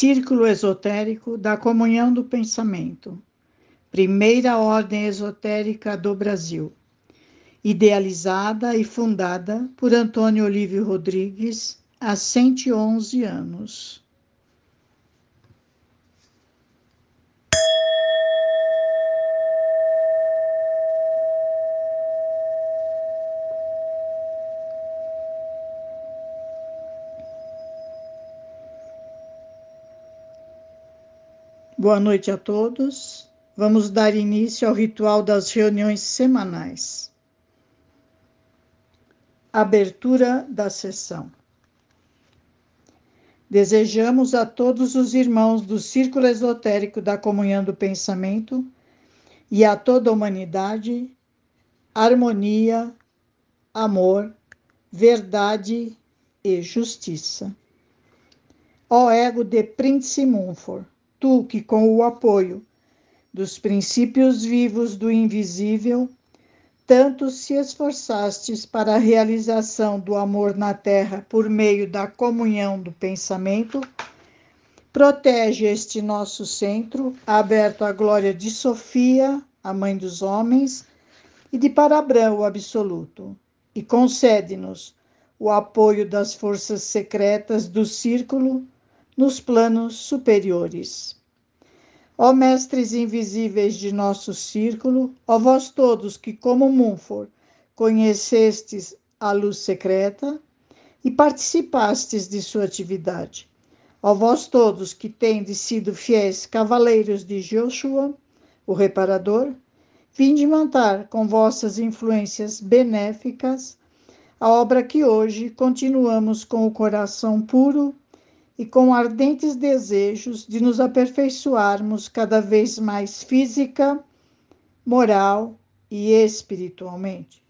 Círculo Esotérico da Comunhão do Pensamento, primeira ordem esotérica do Brasil, idealizada e fundada por Antônio Olívio Rodrigues há 111 anos. Boa noite a todos. Vamos dar início ao ritual das reuniões semanais. Abertura da sessão. Desejamos a todos os irmãos do Círculo Esotérico da Comunhão do Pensamento e a toda a humanidade harmonia, amor, verdade e justiça. Ó ego de Prince Munford tu que, com o apoio dos princípios vivos do invisível, tanto se esforçastes para a realização do amor na terra por meio da comunhão do pensamento, protege este nosso centro, aberto à glória de Sofia, a mãe dos homens, e de Parabrã, o absoluto, e concede-nos o apoio das forças secretas do círculo nos planos superiores. Ó mestres invisíveis de nosso círculo, ó vós todos que, como Munfor, conhecestes a luz secreta e participastes de sua atividade. Ó vós todos que tendes sido fiéis cavaleiros de Joshua, o reparador, vinde mantar com vossas influências benéficas a obra que hoje continuamos com o coração puro e com ardentes desejos de nos aperfeiçoarmos cada vez mais física, moral e espiritualmente.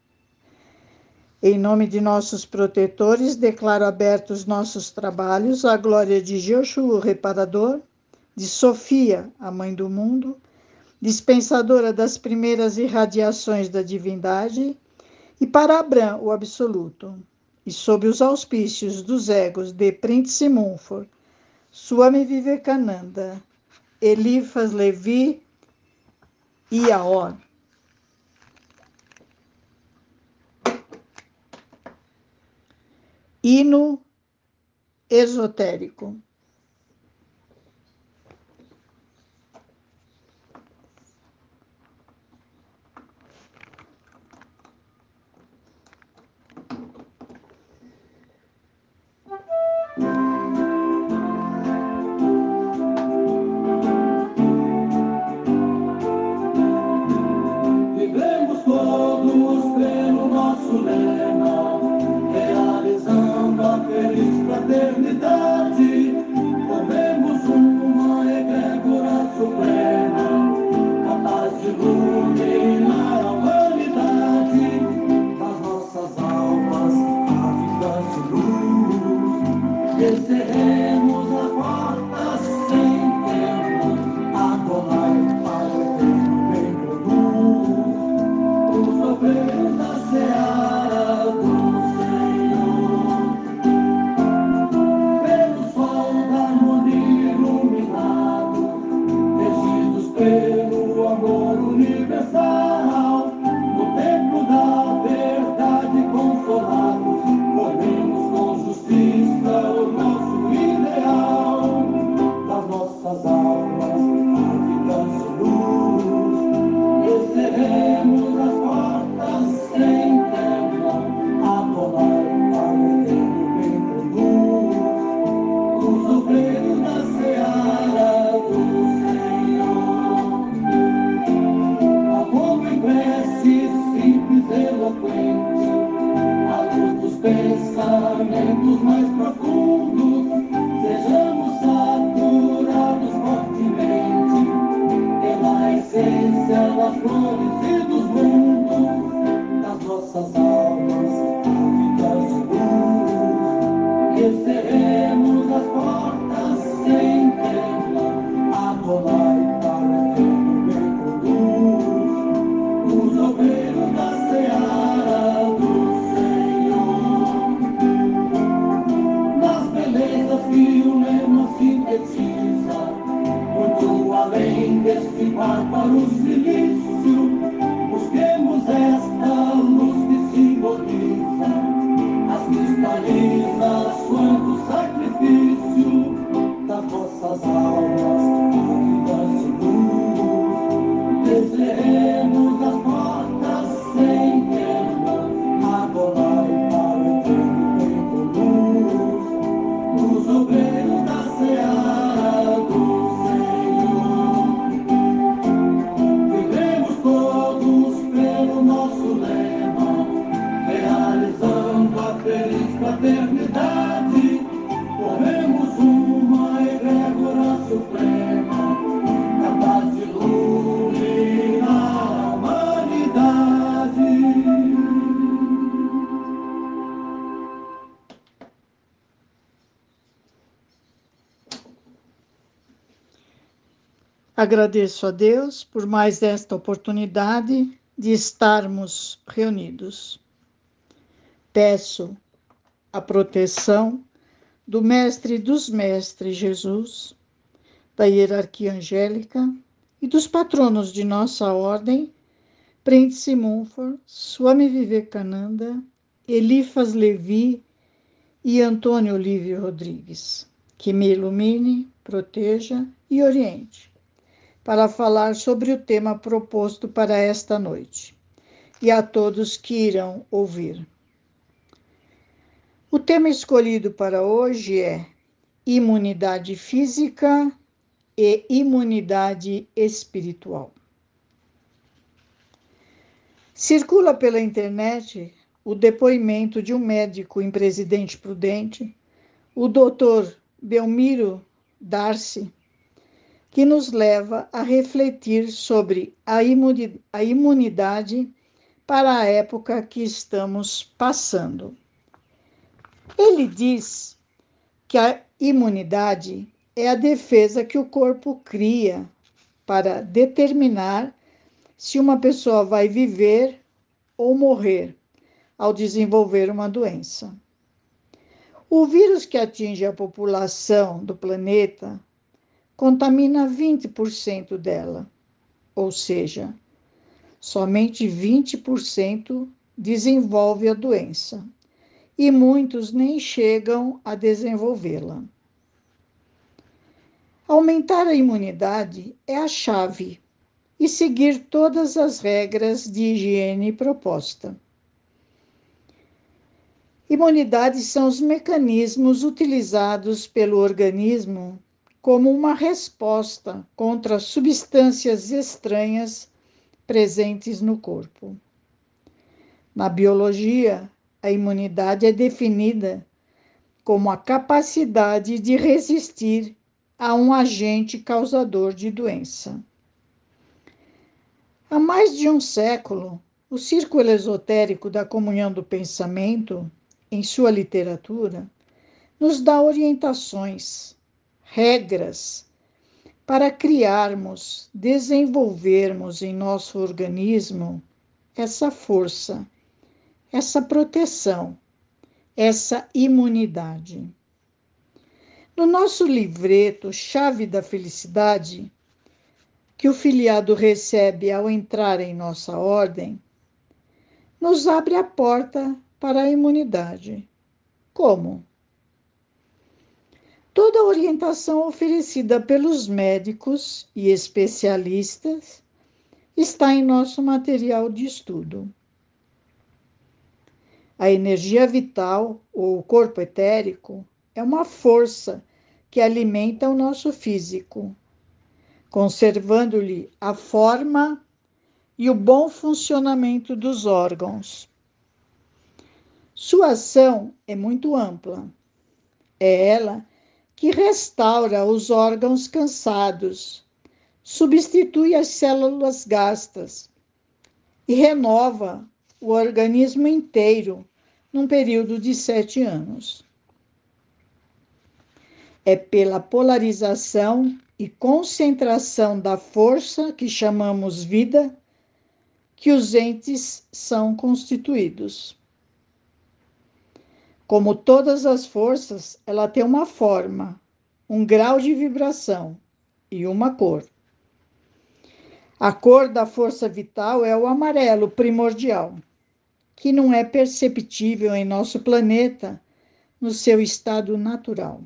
Em nome de nossos protetores, declaro abertos nossos trabalhos à glória de Joshua, o reparador, de Sofia, a mãe do mundo, dispensadora das primeiras irradiações da divindade, e para Abrão, o absoluto, e sob os auspícios dos egos de Prince Munford, Swami Vivekananda, Elifas Levi e Aor. Hino esotérico. Vamos. Agradeço a Deus por mais esta oportunidade de estarmos reunidos. Peço a proteção do Mestre dos Mestres Jesus, da hierarquia angélica e dos patronos de nossa ordem, Príncipe Munford, Swami Vivekananda, Elifas Levi e Antônio Olívio Rodrigues, que me ilumine, proteja e oriente para falar sobre o tema proposto para esta noite e a todos que irão ouvir. O tema escolhido para hoje é imunidade física e imunidade espiritual. Circula pela internet o depoimento de um médico em Presidente Prudente, o doutor Belmiro Darcy, que nos leva a refletir sobre a imunidade para a época que estamos passando. Ele diz que a imunidade é a defesa que o corpo cria para determinar se uma pessoa vai viver ou morrer ao desenvolver uma doença. O vírus que atinge a população do planeta contamina 20% dela, ou seja, somente 20% desenvolve a doença e muitos nem chegam a desenvolvê-la. Aumentar a imunidade é a chave e seguir todas as regras de higiene proposta. Imunidade são os mecanismos utilizados pelo organismo como uma resposta contra substâncias estranhas presentes no corpo. Na biologia, a imunidade é definida como a capacidade de resistir a um agente causador de doença. Há mais de um século, o círculo esotérico da comunhão do pensamento, em sua literatura, nos dá orientações regras para criarmos, desenvolvermos em nosso organismo essa força, essa proteção, essa imunidade. No nosso livreto Chave da Felicidade, que o filiado recebe ao entrar em nossa ordem, nos abre a porta para a imunidade. Como? Toda a orientação oferecida pelos médicos e especialistas está em nosso material de estudo. A energia vital, ou corpo etérico, é uma força que alimenta o nosso físico, conservando-lhe a forma e o bom funcionamento dos órgãos. Sua ação é muito ampla. É ela que restaura os órgãos cansados, substitui as células gastas e renova o organismo inteiro num período de sete anos. É pela polarização e concentração da força que chamamos vida que os entes são constituídos. Como todas as forças, ela tem uma forma, um grau de vibração e uma cor. A cor da força vital é o amarelo primordial, que não é perceptível em nosso planeta no seu estado natural.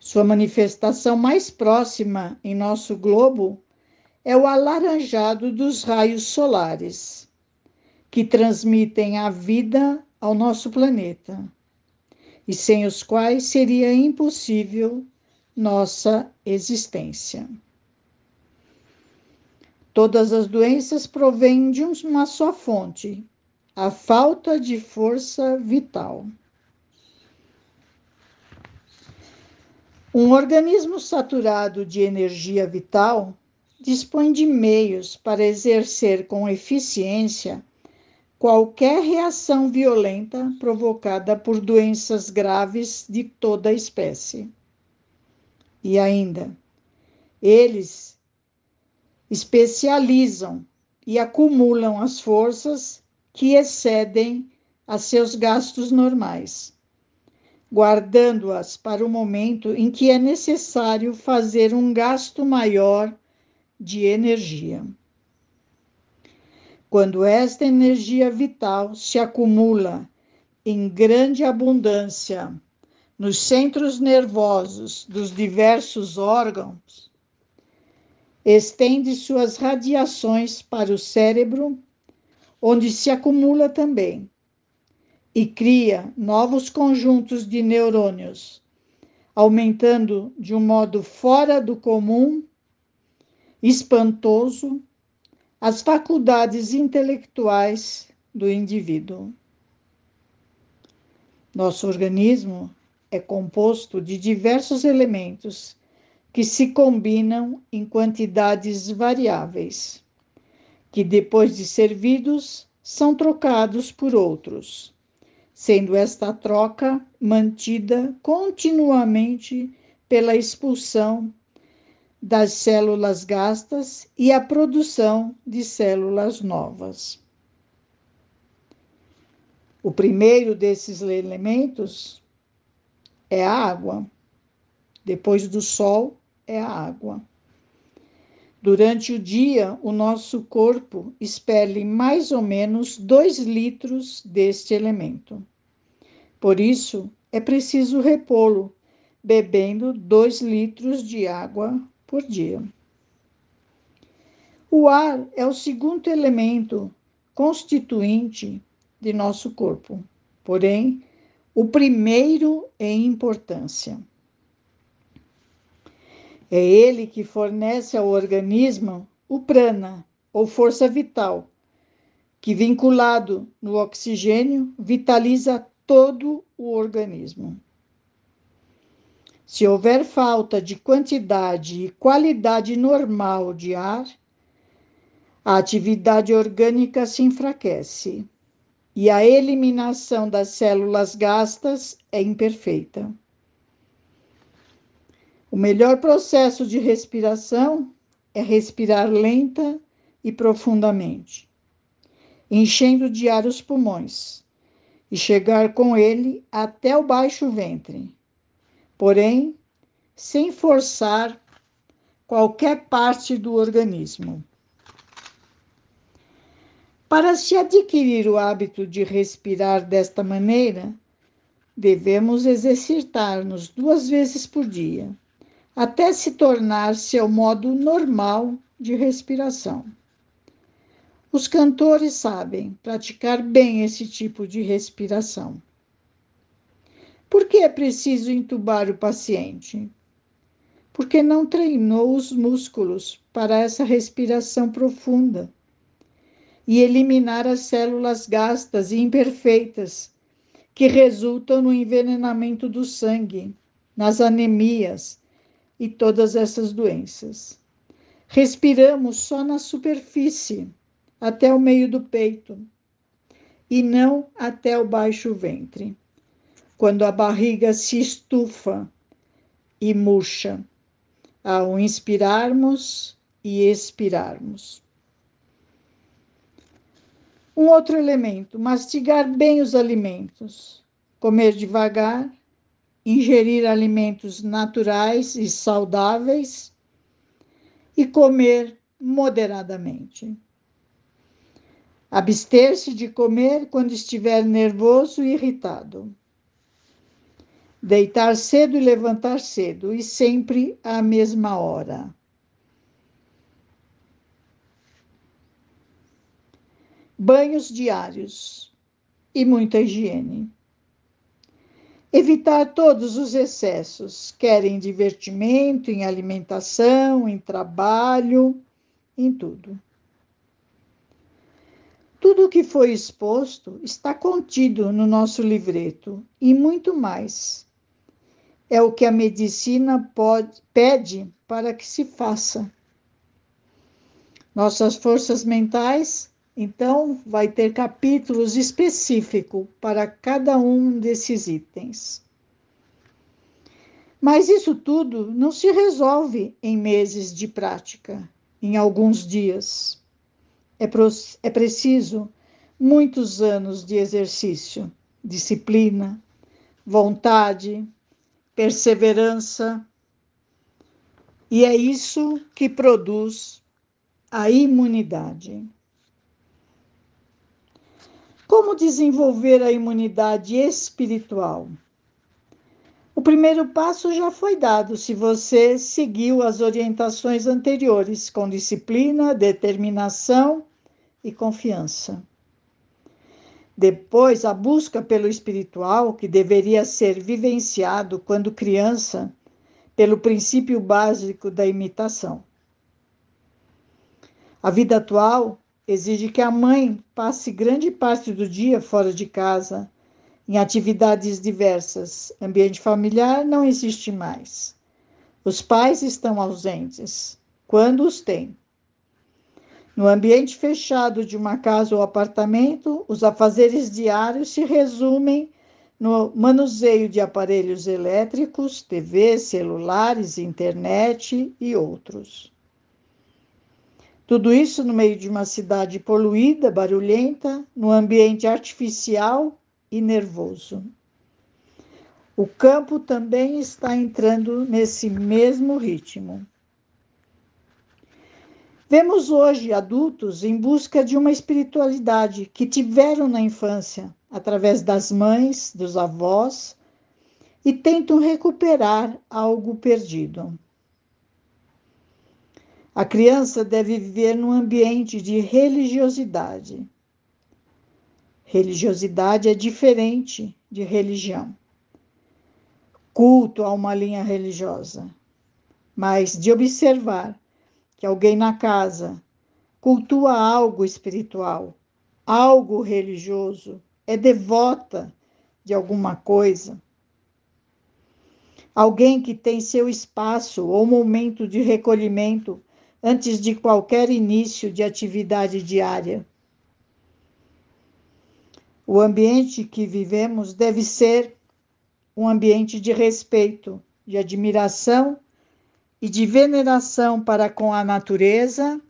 Sua manifestação mais próxima em nosso globo é o alaranjado dos raios solares, que transmitem a vida ao nosso planeta, e sem os quais seria impossível nossa existência. Todas as doenças provêm de uma só fonte, a falta de força vital. Um organismo saturado de energia vital dispõe de meios para exercer com eficiência qualquer reação violenta provocada por doenças graves de toda a espécie. E ainda, eles especializam e acumulam as forças que excedem a seus gastos normais, guardando-as para o momento em que é necessário fazer um gasto maior de energia. Quando esta energia vital se acumula em grande abundância nos centros nervosos dos diversos órgãos, estende suas radiações para o cérebro onde se acumula também, e cria novos conjuntos de neurônios, aumentando de um modo fora do comum, espantoso, as faculdades intelectuais do indivíduo. Nosso organismo é composto de diversos elementos que se combinam em quantidades variáveis que depois de servidos são trocados por outros, sendo esta troca mantida continuamente pela expulsão das células gastas e a produção de células novas. O primeiro desses elementos é a água. Depois do sol é a água. Durante o dia, o nosso corpo expele mais ou menos 2 litros deste elemento. Por isso, é preciso repô-lo, bebendo 2 litros de água por dia. O ar é o segundo elemento constituinte de nosso corpo, porém, o primeiro em importância. É ele que fornece ao organismo o prana, ou força vital, que vinculado no oxigênio vitaliza todo o organismo. Se houver falta de quantidade e qualidade normal de ar, a atividade orgânica se enfraquece e a eliminação das células gastas é imperfeita. O melhor processo de respiração é respirar lenta e profundamente, enchendo de ar os pulmões e chegar com ele até o baixo ventre, porém, sem forçar qualquer parte do organismo. Para se adquirir o hábito de respirar desta maneira, devemos exercitar-nos duas vezes por dia até se tornar seu modo normal de respiração. Os cantores sabem praticar bem esse tipo de respiração. Por que é preciso entubar o paciente? Porque não treinou os músculos para essa respiração profunda e eliminar as células gastas e imperfeitas que resultam no envenenamento do sangue, nas anemias e todas essas doenças. Respiramos só na superfície, até o meio do peito, e não até o baixo ventre, quando a barriga se estufa e murcha, ao inspirarmos e expirarmos. Um outro elemento, mastigar bem os alimentos, comer devagar ingerir alimentos naturais e saudáveis e comer moderadamente. Abster-se de comer quando estiver nervoso e irritado. Deitar cedo e levantar cedo, e sempre à mesma hora. Banhos diários e muita higiene. Evitar todos os excessos, quer em divertimento, em alimentação, em trabalho, em tudo. Tudo o que foi exposto está contido no nosso livreto e muito mais. É o que a medicina pode, pede para que se faça. Nossas forças mentais, então, vai ter capítulos específicos para cada um desses itens. Mas isso tudo não se resolve em meses de prática, em alguns dias. É, é preciso muitos anos de exercício, disciplina, vontade, perseverança. E é isso que produz a imunidade. Como desenvolver a imunidade espiritual? O primeiro passo já foi dado se você seguiu as orientações anteriores com disciplina, determinação e confiança. Depois, a busca pelo espiritual, que deveria ser vivenciado quando criança, pelo princípio básico da imitação. A vida atual exige que a mãe passe grande parte do dia fora de casa em atividades diversas. Ambiente familiar não existe mais. Os pais estão ausentes, quando os têm. No ambiente fechado de uma casa ou apartamento, os afazeres diários se resumem no manuseio de aparelhos elétricos, TV, celulares, internet e outros. Tudo isso no meio de uma cidade poluída, barulhenta, no ambiente artificial e nervoso. O campo também está entrando nesse mesmo ritmo. Vemos hoje adultos em busca de uma espiritualidade que tiveram na infância, através das mães, dos avós, e tentam recuperar algo perdido. A criança deve viver num ambiente de religiosidade, Religiosidade é diferente de religião. Culto a uma linha religiosa, mas de observar que alguém na casa cultua algo espiritual, algo religioso, é devota de alguma coisa. Alguém que tem seu espaço ou momento de recolhimento antes de qualquer início de atividade diária. O ambiente que vivemos deve ser um ambiente de respeito, de admiração e de veneração para com a natureza,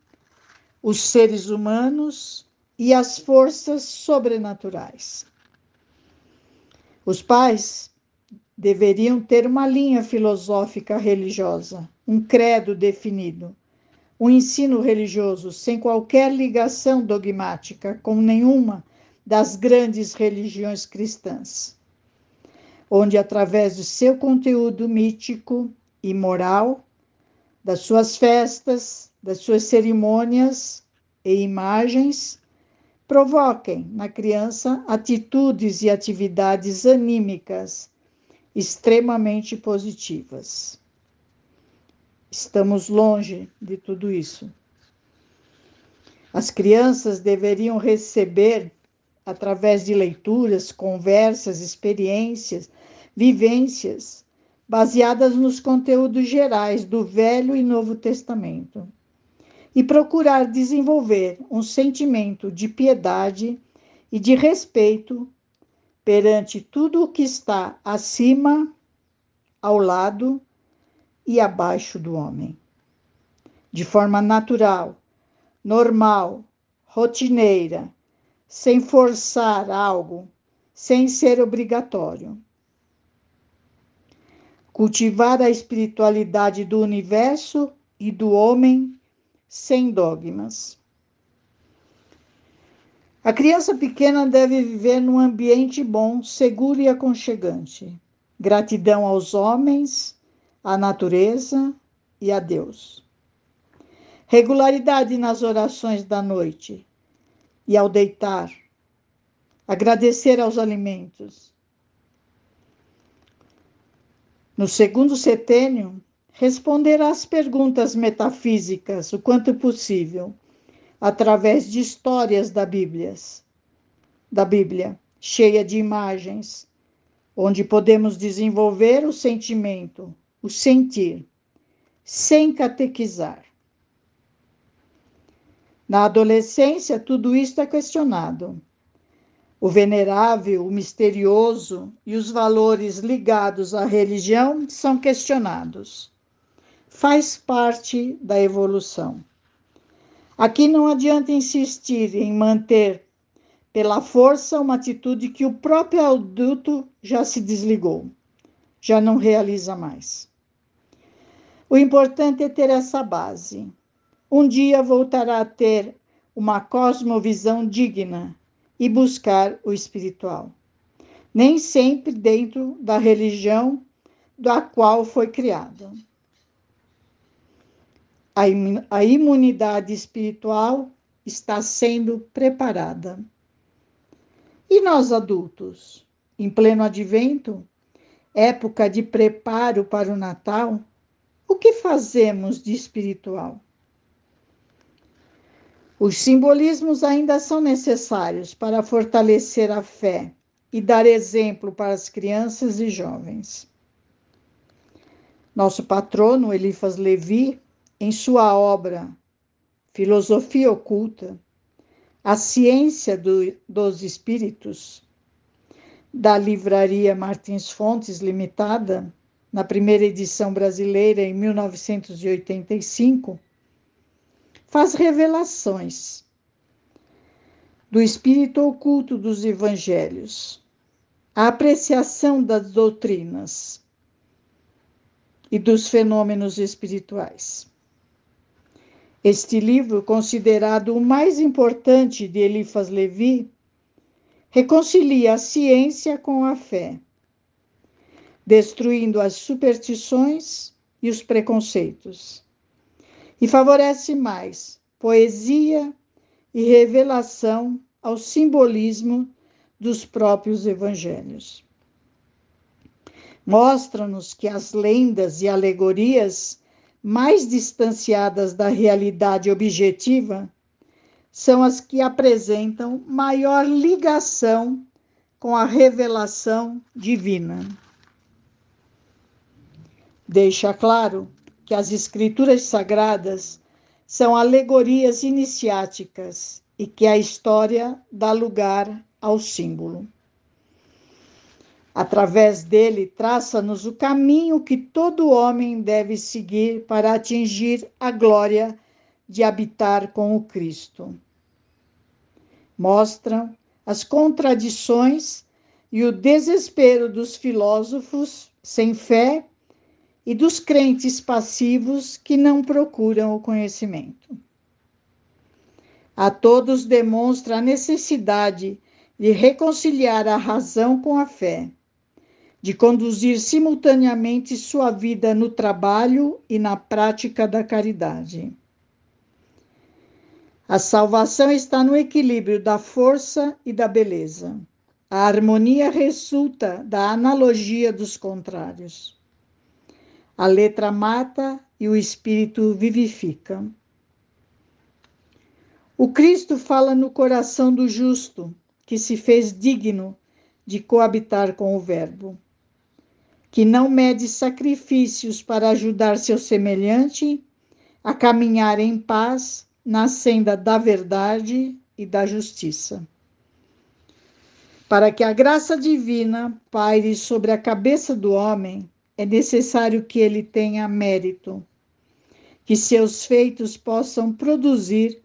os seres humanos e as forças sobrenaturais. Os pais deveriam ter uma linha filosófica religiosa, um credo definido, um ensino religioso sem qualquer ligação dogmática com nenhuma das grandes religiões cristãs, onde, através do seu conteúdo mítico e moral, das suas festas, das suas cerimônias e imagens, provoquem na criança atitudes e atividades anímicas extremamente positivas. Estamos longe de tudo isso. As crianças deveriam receber através de leituras, conversas, experiências, vivências, baseadas nos conteúdos gerais do Velho e Novo Testamento, e procurar desenvolver um sentimento de piedade e de respeito perante tudo o que está acima, ao lado e abaixo do homem. De forma natural, normal, rotineira, sem forçar algo, sem ser obrigatório. Cultivar a espiritualidade do universo e do homem sem dogmas. A criança pequena deve viver num ambiente bom, seguro e aconchegante. gratidão aos homens, à natureza e a Deus. Regularidade nas orações da noite e ao deitar. Agradecer aos alimentos. No segundo setênio, responder às perguntas metafísicas o quanto possível, através de histórias da Bíblia, da Bíblia, cheia de imagens, onde podemos desenvolver o sentimento, o sentir, sem catequizar. Na adolescência, tudo isto é questionado. O venerável, o misterioso e os valores ligados à religião são questionados faz parte da evolução. Aqui não adianta insistir em manter pela força uma atitude que o próprio adulto já se desligou, já não realiza mais. O importante é ter essa base. Um dia voltará a ter uma cosmovisão digna e buscar o espiritual. Nem sempre dentro da religião da qual foi criado a imunidade espiritual está sendo preparada. E nós adultos, em pleno advento, época de preparo para o Natal, o que fazemos de espiritual? Os simbolismos ainda são necessários para fortalecer a fé e dar exemplo para as crianças e jovens. Nosso patrono, Elifas Levi, em sua obra Filosofia Oculta, A Ciência do, dos Espíritos, da livraria Martins Fontes Limitada, na primeira edição brasileira em 1985, faz revelações do espírito oculto dos evangelhos, a apreciação das doutrinas e dos fenômenos espirituais. Este livro, considerado o mais importante de Elifas Levi, reconcilia a ciência com a fé, destruindo as superstições e os preconceitos, e favorece mais poesia e revelação ao simbolismo dos próprios evangelhos. Mostra-nos que as lendas e alegorias mais distanciadas da realidade objetiva são as que apresentam maior ligação com a revelação divina. Deixa claro que as escrituras sagradas são alegorias iniciáticas e que a história dá lugar ao símbolo. Através dele, traça-nos o caminho que todo homem deve seguir para atingir a glória de habitar com o Cristo. Mostram as contradições e o desespero dos filósofos sem fé e dos crentes passivos que não procuram o conhecimento. A todos demonstra a necessidade de reconciliar a razão com a fé de conduzir simultaneamente sua vida no trabalho e na prática da caridade. A salvação está no equilíbrio da força e da beleza. A harmonia resulta da analogia dos contrários. A letra mata e o espírito vivifica. O Cristo fala no coração do justo, que se fez digno de coabitar com o Verbo que não mede sacrifícios para ajudar seu semelhante a caminhar em paz na senda da verdade e da justiça. Para que a graça divina paire sobre a cabeça do homem, é necessário que ele tenha mérito, que seus feitos possam produzir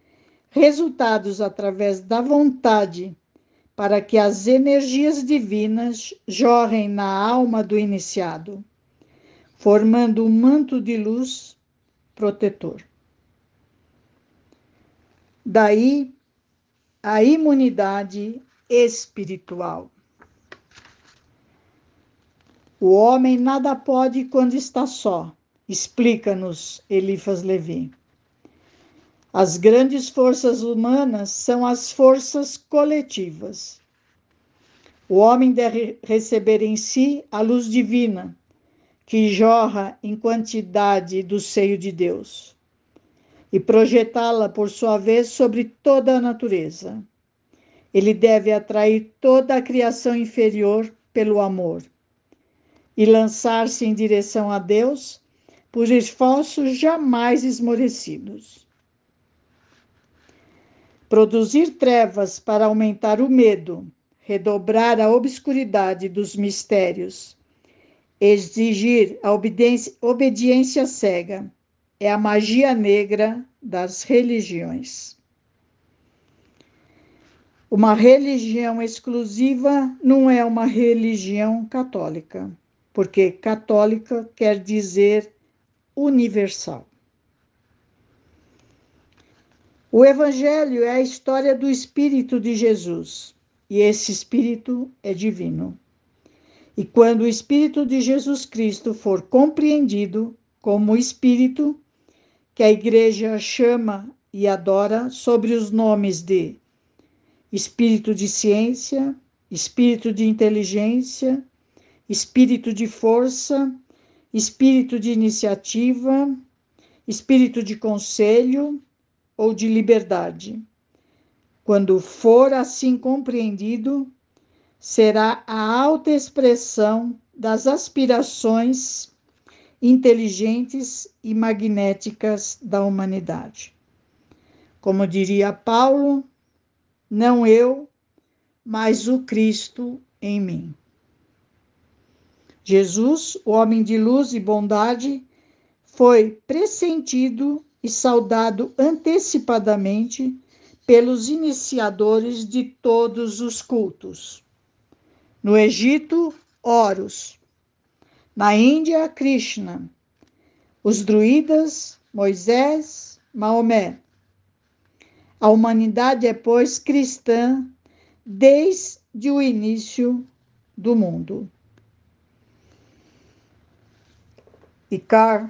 resultados através da vontade para que as energias divinas jorrem na alma do iniciado, formando um manto de luz protetor. Daí a imunidade espiritual. O homem nada pode quando está só, explica-nos Elifas Levi. As grandes forças humanas são as forças coletivas. O homem deve receber em si a luz divina, que jorra em quantidade do seio de Deus, e projetá-la, por sua vez, sobre toda a natureza. Ele deve atrair toda a criação inferior pelo amor e lançar-se em direção a Deus por esforços jamais esmorecidos. Produzir trevas para aumentar o medo, redobrar a obscuridade dos mistérios, exigir a obediência, obediência cega, é a magia negra das religiões. Uma religião exclusiva não é uma religião católica, porque católica quer dizer universal. O Evangelho é a história do Espírito de Jesus, e esse Espírito é divino. E quando o Espírito de Jesus Cristo for compreendido como Espírito, que a Igreja chama e adora sobre os nomes de Espírito de ciência, Espírito de inteligência, Espírito de força, Espírito de iniciativa, Espírito de conselho, ou de liberdade. Quando for assim compreendido, será a alta expressão das aspirações inteligentes e magnéticas da humanidade. Como diria Paulo, não eu, mas o Cristo em mim. Jesus, o homem de luz e bondade, foi pressentido e saudado antecipadamente pelos iniciadores de todos os cultos. No Egito, Horus. Na Índia, Krishna. Os druidas, Moisés, Maomé. A humanidade é, pois, cristã desde o início do mundo. E Carl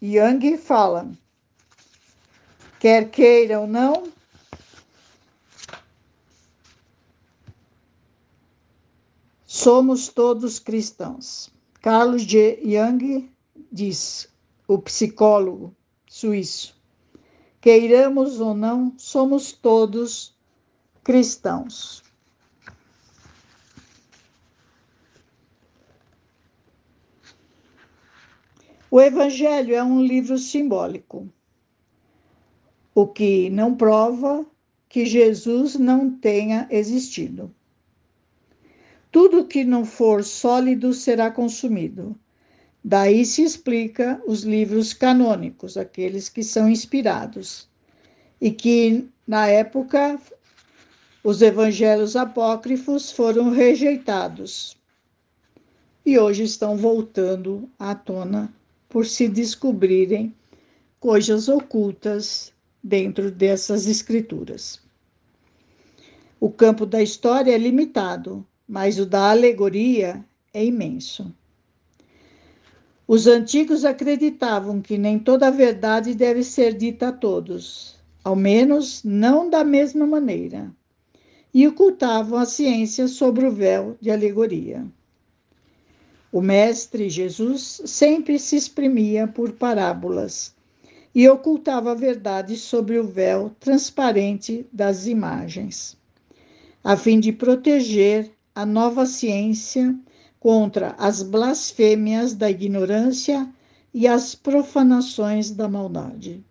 Jung fala: quer queira ou não, somos todos cristãos. Carlos G. Jung diz, o psicólogo suíço, queiramos ou não, somos todos cristãos. O Evangelho é um livro simbólico o que não prova que Jesus não tenha existido. Tudo que não for sólido será consumido. Daí se explica os livros canônicos, aqueles que são inspirados, e que na época os evangelhos apócrifos foram rejeitados e hoje estão voltando à tona por se descobrirem coisas ocultas dentro dessas escrituras. O campo da história é limitado, mas o da alegoria é imenso. Os antigos acreditavam que nem toda a verdade deve ser dita a todos, ao menos não da mesma maneira, e ocultavam a ciência sobre o véu de alegoria. O Mestre Jesus sempre se exprimia por parábolas e ocultava a verdade sobre o véu transparente das imagens, a fim de proteger a nova ciência contra as blasfêmias da ignorância e as profanações da maldade.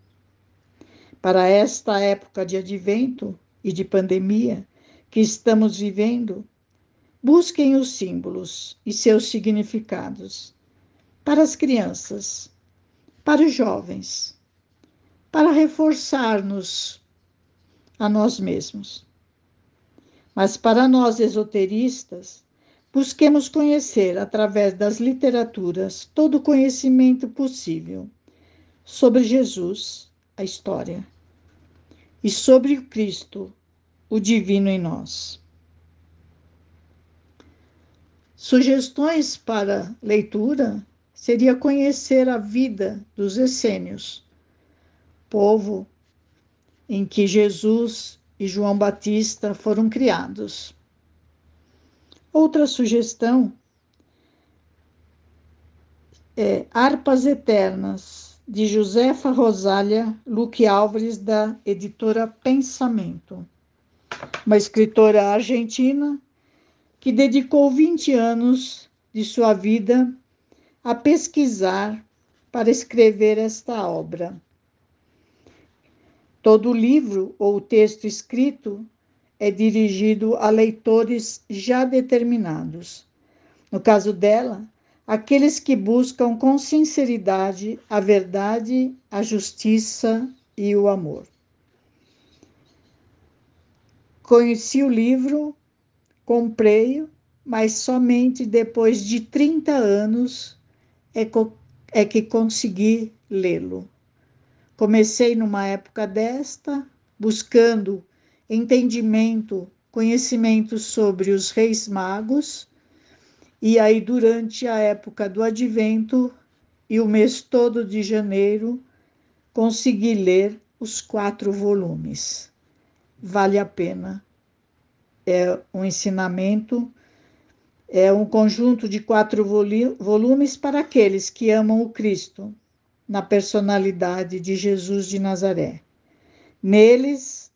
Para esta época de advento e de pandemia que estamos vivendo, busquem os símbolos e seus significados para as crianças, para os jovens, para reforçar-nos a nós mesmos. Mas para nós esoteristas, busquemos conhecer através das literaturas todo o conhecimento possível sobre Jesus, a história, e sobre o Cristo, o divino em nós. Sugestões para leitura seria conhecer a vida dos essênios, povo em que Jesus e João Batista foram criados. Outra sugestão é Harpas Eternas, de Josefa Rosália Luque Álvares, da editora Pensamento, uma escritora argentina que dedicou 20 anos de sua vida a pesquisar para escrever esta obra. Todo o livro ou texto escrito é dirigido a leitores já determinados. No caso dela, aqueles que buscam com sinceridade a verdade, a justiça e o amor. Conheci o livro, comprei-o, mas somente depois de 30 anos é, é que consegui lê-lo. Comecei numa época desta, buscando entendimento, conhecimento sobre os reis magos, e aí durante a época do advento e o mês todo de janeiro, consegui ler os quatro volumes. Vale a pena. É um ensinamento, é um conjunto de quatro volumes para aqueles que amam o Cristo, na personalidade de Jesus de Nazaré. Neles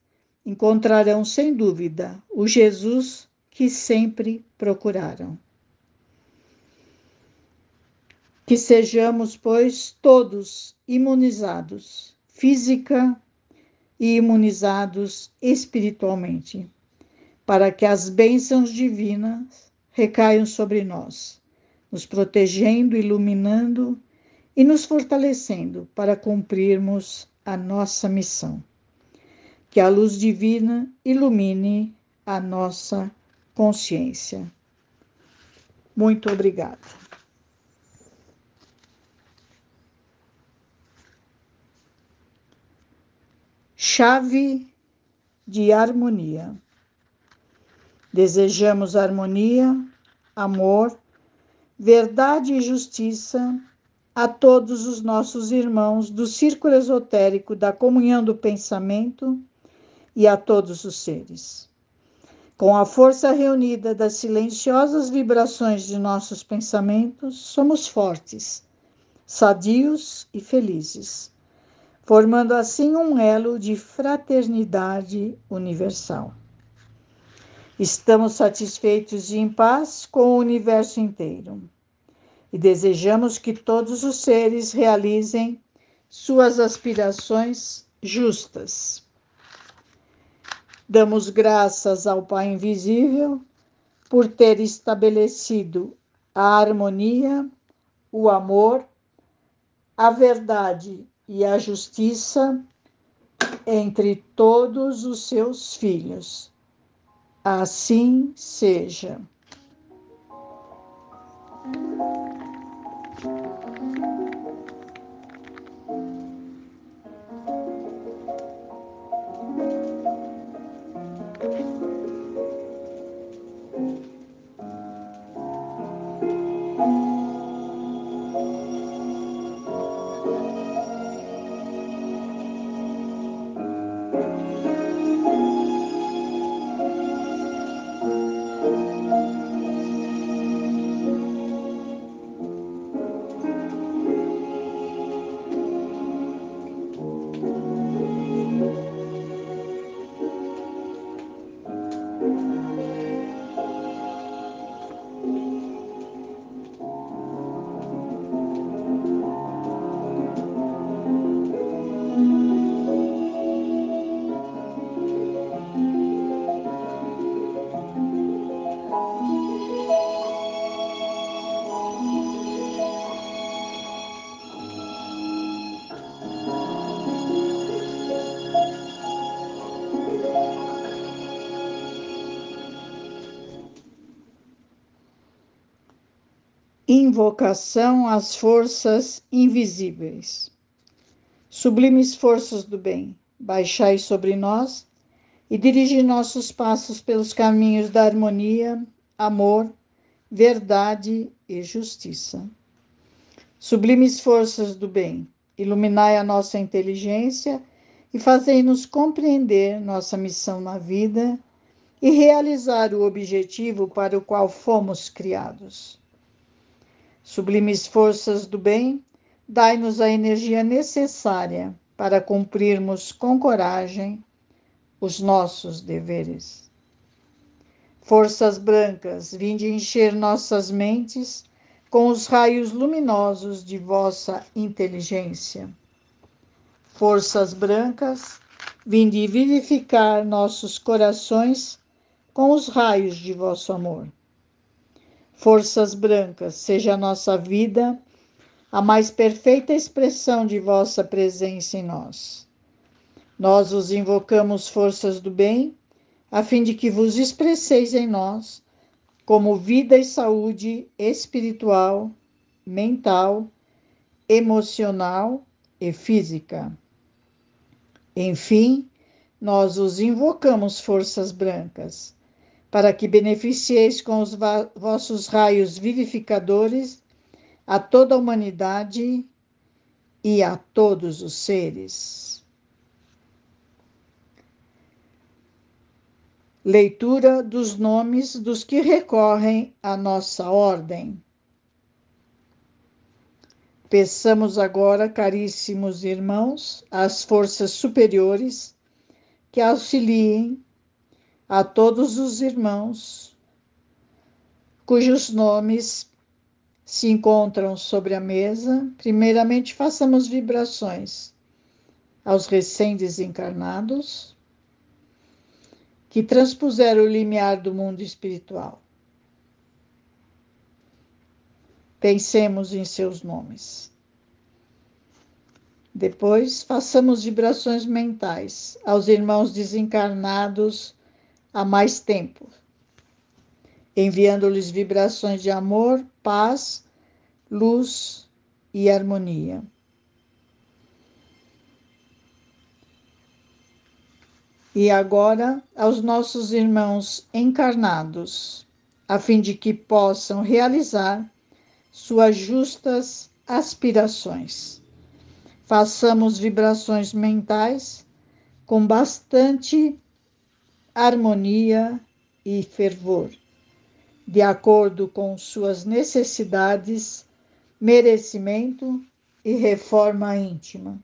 encontrarão, sem dúvida, o Jesus que sempre procuraram. Que sejamos, pois, todos imunizados, física e imunizados espiritualmente, para que as bênçãos divinas recaiam sobre nós, nos protegendo, iluminando e nos fortalecendo para cumprirmos a nossa missão. Que a luz divina ilumine a nossa consciência. Muito obrigada. Chave de harmonia. Desejamos harmonia, amor, verdade e justiça a todos os nossos irmãos do círculo esotérico da comunhão do pensamento e a todos os seres. Com a força reunida das silenciosas vibrações de nossos pensamentos, somos fortes, sadios e felizes, formando assim um elo de fraternidade universal. Estamos satisfeitos e em paz com o universo inteiro e desejamos que todos os seres realizem suas aspirações justas. Damos graças ao Pai Invisível por ter estabelecido a harmonia, o amor, a verdade e a justiça entre todos os seus filhos. Assim seja. Invocação às forças invisíveis. Sublimes forças do bem, baixai sobre nós e dirigi nossos passos pelos caminhos da harmonia, amor, verdade e justiça. Sublimes forças do bem, iluminai a nossa inteligência e fazei-nos compreender nossa missão na vida e realizar o objetivo para o qual fomos criados. Sublimes forças do bem, dai-nos a energia necessária para cumprirmos com coragem os nossos deveres. Forças brancas, vinde encher nossas mentes com os raios luminosos de vossa inteligência. Forças brancas, vinde vivificar nossos corações com os raios de vosso amor. Forças brancas, seja a nossa vida a mais perfeita expressão de vossa presença em nós. Nós os invocamos, forças do bem, a fim de que vos expresseis em nós como vida e saúde espiritual, mental, emocional e física. Enfim, nós os invocamos, forças brancas, para que beneficieis com os vossos raios vivificadores a toda a humanidade e a todos os seres. Leitura dos nomes dos que recorrem à nossa ordem. Peçamos agora, caríssimos irmãos, às forças superiores que auxiliem a todos os irmãos cujos nomes se encontram sobre a mesa. Primeiramente, façamos vibrações aos recém-desencarnados que transpuseram o limiar do mundo espiritual. Pensemos em seus nomes. Depois, façamos vibrações mentais aos irmãos desencarnados há mais tempo, enviando-lhes vibrações de amor, paz, luz e harmonia. E agora aos nossos irmãos encarnados, a fim de que possam realizar suas justas aspirações. Façamos vibrações mentais com bastante harmonia e fervor, de acordo com suas necessidades, merecimento e reforma íntima.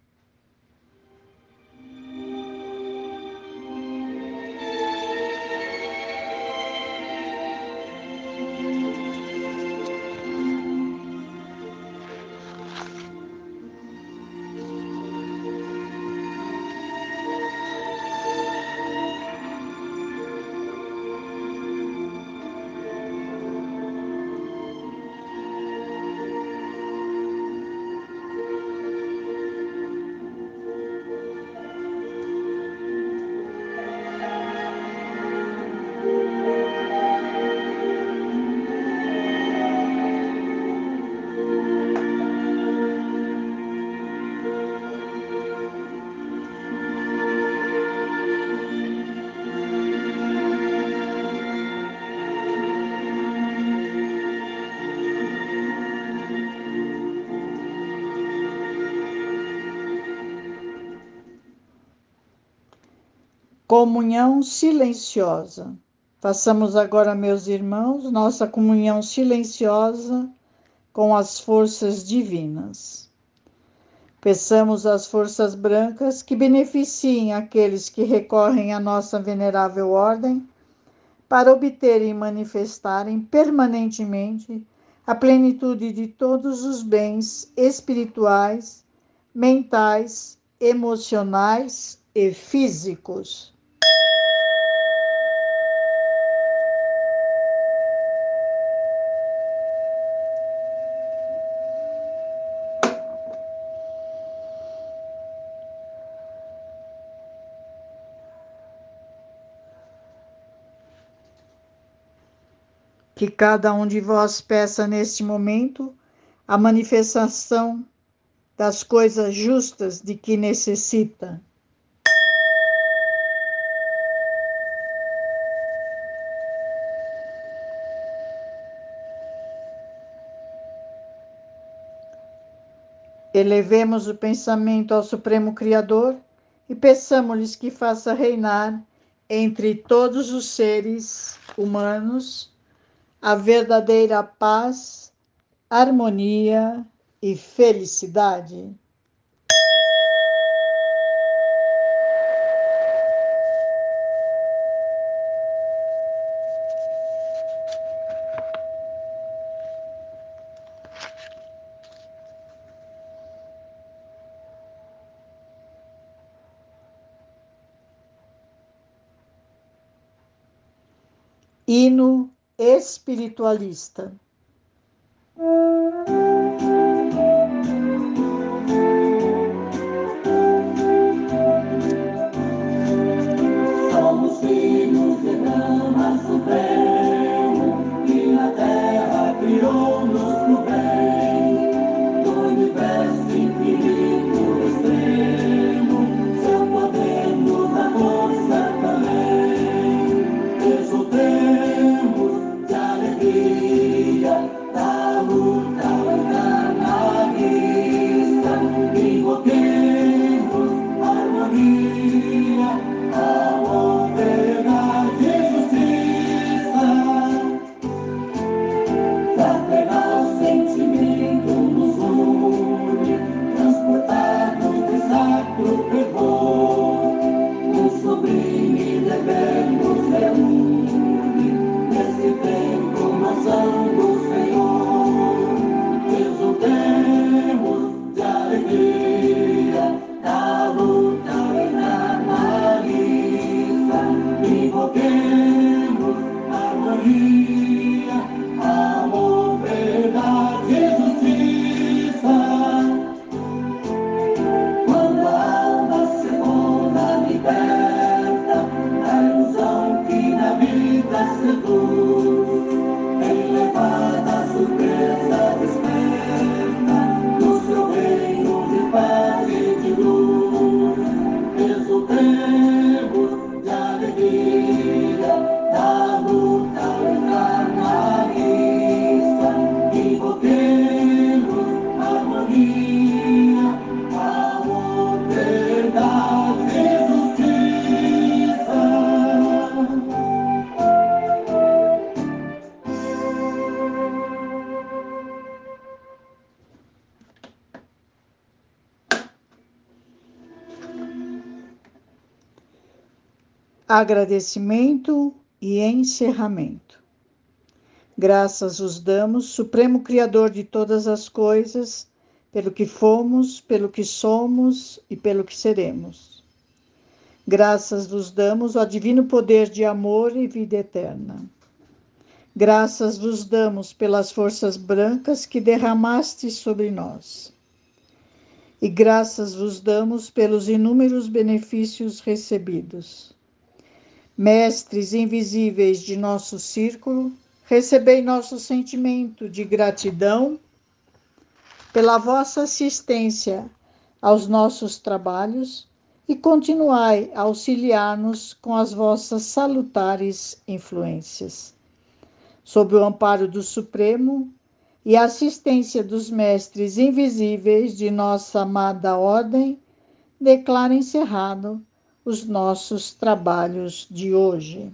Comunhão silenciosa. Façamos agora, meus irmãos, nossa comunhão silenciosa com as forças divinas. Peçamos às forças brancas que beneficiem aqueles que recorrem à nossa venerável ordem para obterem e manifestarem permanentemente a plenitude de todos os bens espirituais, mentais, emocionais e físicos. Que cada um de vós peça neste momento a manifestação das coisas justas de que necessita. Elevemos o pensamento ao Supremo Criador e peçamos-lhes que faça reinar entre todos os seres humanos a verdadeira paz, harmonia e felicidade. hino espiritualista. Agradecimento e encerramento. Graças os damos, Supremo Criador de todas as coisas, pelo que fomos, pelo que somos e pelo que seremos. Graças vos damos ao divino poder de amor e vida eterna. Graças vos damos pelas forças brancas que derramaste sobre nós. E graças vos damos pelos inúmeros benefícios recebidos mestres invisíveis de nosso círculo, recebei nosso sentimento de gratidão pela vossa assistência aos nossos trabalhos e continuai a auxiliar-nos com as vossas salutares influências. Sob o amparo do Supremo e a assistência dos mestres invisíveis de nossa amada Ordem, declaro encerrado os nossos trabalhos de hoje.